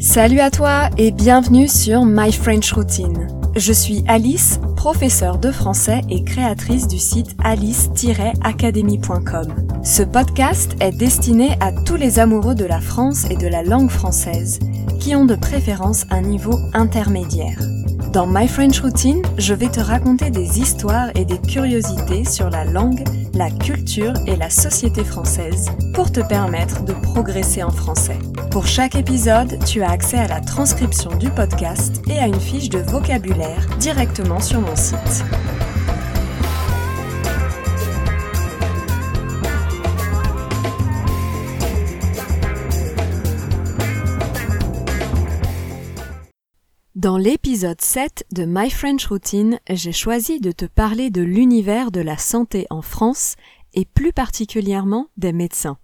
Salut à toi et bienvenue sur My French Routine. Je suis Alice, professeure de français et créatrice du site alice-academy.com. Ce podcast est destiné à tous les amoureux de la France et de la langue française qui ont de préférence un niveau intermédiaire. Dans My French Routine, je vais te raconter des histoires et des curiosités sur la langue, la culture et la société française pour te permettre de progresser en français. Pour chaque épisode, tu as accès à la transcription du podcast et à une fiche de vocabulaire directement sur mon site. Dans l'épisode 7 de My French Routine, j'ai choisi de te parler de l'univers de la santé en France et plus particulièrement des médecins.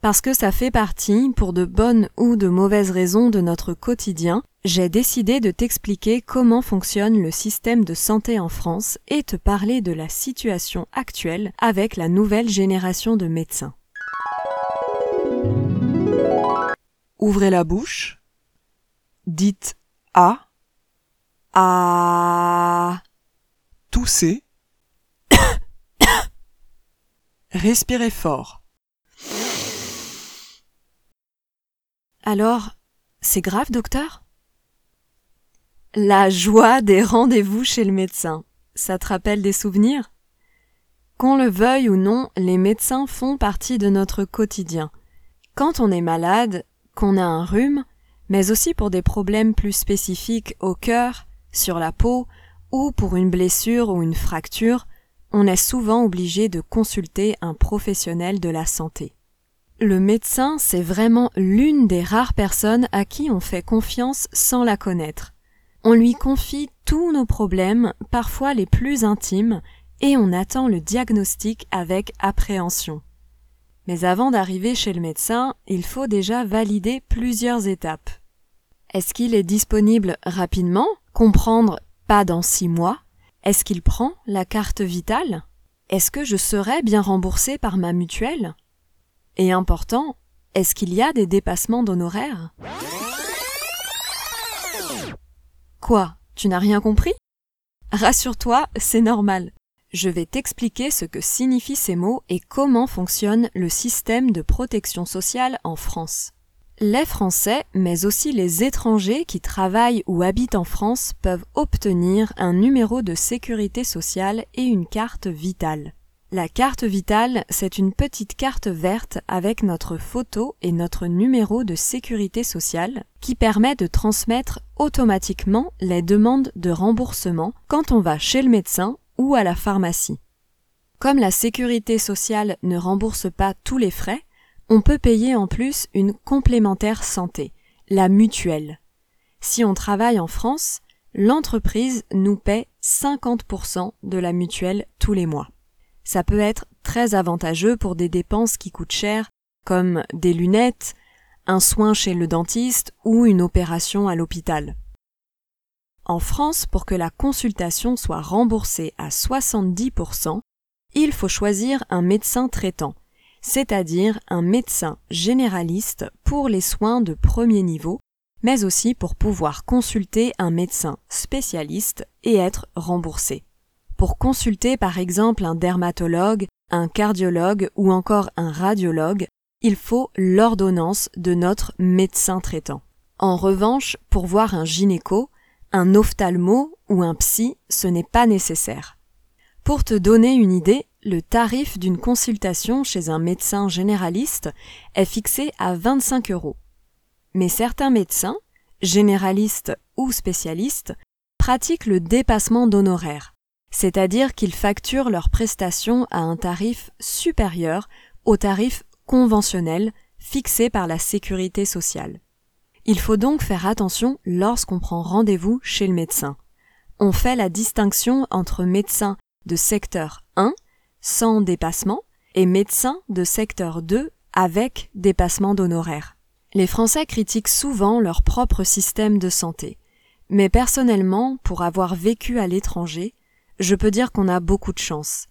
Parce que ça fait partie, pour de bonnes ou de mauvaises raisons de notre quotidien, j'ai décidé de t'expliquer comment fonctionne le système de santé en France et te parler de la situation actuelle avec la nouvelle génération de médecins. Ouvrez la bouche. Dites A. Ah. Toussez. Respirez fort. Alors, c'est grave, docteur? La joie des rendez-vous chez le médecin. Ça te rappelle des souvenirs? Qu'on le veuille ou non, les médecins font partie de notre quotidien. Quand on est malade, qu'on a un rhume, mais aussi pour des problèmes plus spécifiques au cœur, sur la peau ou pour une blessure ou une fracture, on est souvent obligé de consulter un professionnel de la santé. Le médecin, c'est vraiment l'une des rares personnes à qui on fait confiance sans la connaître. On lui confie tous nos problèmes, parfois les plus intimes, et on attend le diagnostic avec appréhension. Mais avant d'arriver chez le médecin, il faut déjà valider plusieurs étapes. Est-ce qu'il est disponible rapidement? Comprendre pas dans six mois Est-ce qu'il prend la carte vitale? Est-ce que je serai bien remboursé par ma mutuelle? Et important, est-ce qu'il y a des dépassements d'honoraires? Quoi Tu n'as rien compris? Rassure-toi, c'est normal. Je vais t'expliquer ce que signifient ces mots et comment fonctionne le système de protection sociale en France. Les Français, mais aussi les étrangers qui travaillent ou habitent en France peuvent obtenir un numéro de sécurité sociale et une carte vitale. La carte vitale, c'est une petite carte verte avec notre photo et notre numéro de sécurité sociale qui permet de transmettre automatiquement les demandes de remboursement quand on va chez le médecin ou à la pharmacie. Comme la sécurité sociale ne rembourse pas tous les frais, on peut payer en plus une complémentaire santé, la mutuelle. Si on travaille en France, l'entreprise nous paie 50% de la mutuelle tous les mois. Ça peut être très avantageux pour des dépenses qui coûtent cher, comme des lunettes, un soin chez le dentiste ou une opération à l'hôpital. En France, pour que la consultation soit remboursée à 70%, il faut choisir un médecin traitant, c'est-à-dire un médecin généraliste pour les soins de premier niveau, mais aussi pour pouvoir consulter un médecin spécialiste et être remboursé. Pour consulter par exemple un dermatologue, un cardiologue ou encore un radiologue, il faut l'ordonnance de notre médecin traitant. En revanche, pour voir un gynéco, un ophtalmo ou un psy, ce n'est pas nécessaire. Pour te donner une idée, le tarif d'une consultation chez un médecin généraliste est fixé à 25 euros. Mais certains médecins, généralistes ou spécialistes, pratiquent le dépassement d'honoraires, c'est-à-dire qu'ils facturent leurs prestations à un tarif supérieur au tarif conventionnel fixé par la sécurité sociale. Il faut donc faire attention lorsqu'on prend rendez-vous chez le médecin. On fait la distinction entre médecins de secteur 1 sans dépassement et médecin de secteur 2 avec dépassement d'honoraires. Les Français critiquent souvent leur propre système de santé. Mais personnellement, pour avoir vécu à l'étranger, je peux dire qu'on a beaucoup de chance.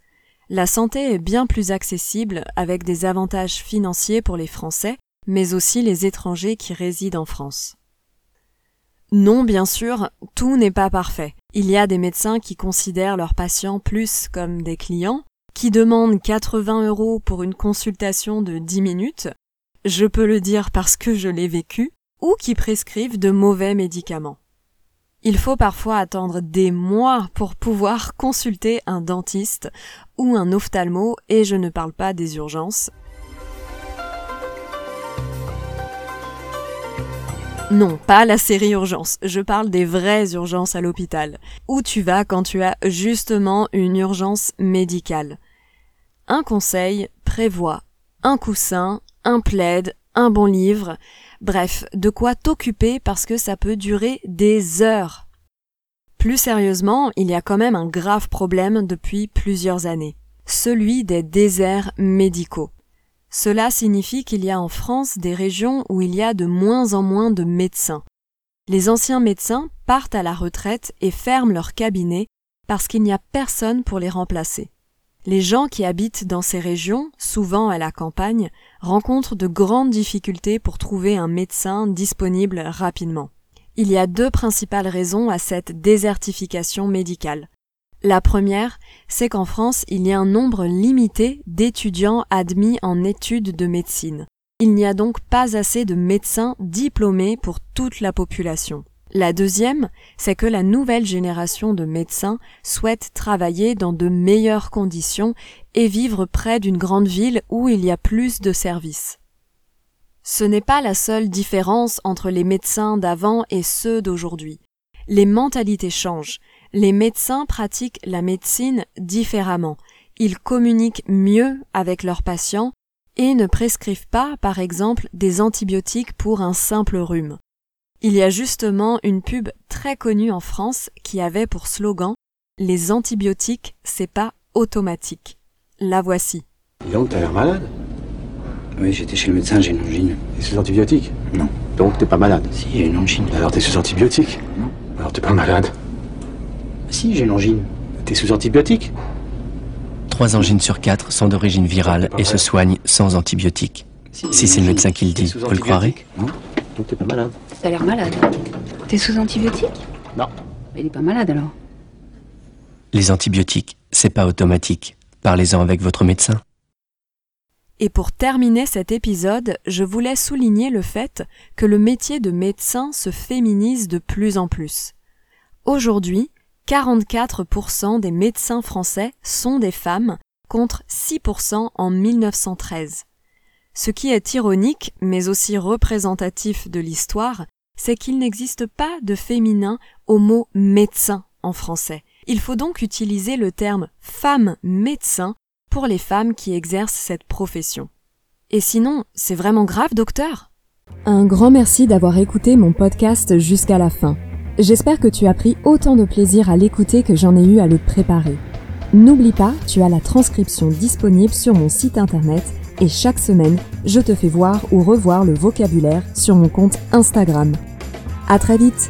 La santé est bien plus accessible avec des avantages financiers pour les Français, mais aussi les étrangers qui résident en France. Non, bien sûr, tout n'est pas parfait. Il y a des médecins qui considèrent leurs patients plus comme des clients, qui demandent 80 euros pour une consultation de 10 minutes, je peux le dire parce que je l'ai vécu, ou qui prescrivent de mauvais médicaments. Il faut parfois attendre des mois pour pouvoir consulter un dentiste ou un ophtalmo et je ne parle pas des urgences. Non, pas la série urgence, je parle des vraies urgences à l'hôpital, où tu vas quand tu as justement une urgence médicale? Un conseil, prévoit un coussin, un plaid, un bon livre, bref, de quoi t'occuper parce que ça peut durer des heures. Plus sérieusement, il y a quand même un grave problème depuis plusieurs années, celui des déserts médicaux. Cela signifie qu'il y a en France des régions où il y a de moins en moins de médecins. Les anciens médecins partent à la retraite et ferment leur cabinet parce qu'il n'y a personne pour les remplacer. Les gens qui habitent dans ces régions, souvent à la campagne, rencontrent de grandes difficultés pour trouver un médecin disponible rapidement. Il y a deux principales raisons à cette désertification médicale. La première, c'est qu'en France, il y a un nombre limité d'étudiants admis en études de médecine. Il n'y a donc pas assez de médecins diplômés pour toute la population. La deuxième, c'est que la nouvelle génération de médecins souhaite travailler dans de meilleures conditions et vivre près d'une grande ville où il y a plus de services. Ce n'est pas la seule différence entre les médecins d'avant et ceux d'aujourd'hui. Les mentalités changent. Les médecins pratiquent la médecine différemment. Ils communiquent mieux avec leurs patients et ne prescrivent pas, par exemple, des antibiotiques pour un simple rhume. Il y a justement une pub très connue en France qui avait pour slogan Les antibiotiques, c'est pas automatique. La voici. Dis donc, t'as l'air malade Oui, j'étais chez le médecin, j'ai une angine. T'es sous antibiotiques Non. Donc t'es pas malade? Si, j'ai une angine. Alors t'es sous antibiotiques Non. Alors t'es pas malade? Si, j'ai une angine. T'es sous antibiotiques Trois angines sur quatre sont d'origine virale et se soignent sans antibiotiques. Si c'est le médecin qui le dit, vous le croirez Non. Donc t'es pas malade T'as l'air malade. T'es sous antibiotiques Non. Il est pas malade alors. Les antibiotiques, c'est pas automatique. Parlez-en avec votre médecin. Et pour terminer cet épisode, je voulais souligner le fait que le métier de médecin se féminise de plus en plus. Aujourd'hui, 44% des médecins français sont des femmes, contre 6% en 1913. Ce qui est ironique, mais aussi représentatif de l'histoire, c'est qu'il n'existe pas de féminin au mot médecin en français. Il faut donc utiliser le terme femme médecin pour les femmes qui exercent cette profession. Et sinon, c'est vraiment grave, docteur? Un grand merci d'avoir écouté mon podcast jusqu'à la fin. J'espère que tu as pris autant de plaisir à l'écouter que j'en ai eu à le préparer. N'oublie pas, tu as la transcription disponible sur mon site internet et chaque semaine, je te fais voir ou revoir le vocabulaire sur mon compte Instagram. À très vite!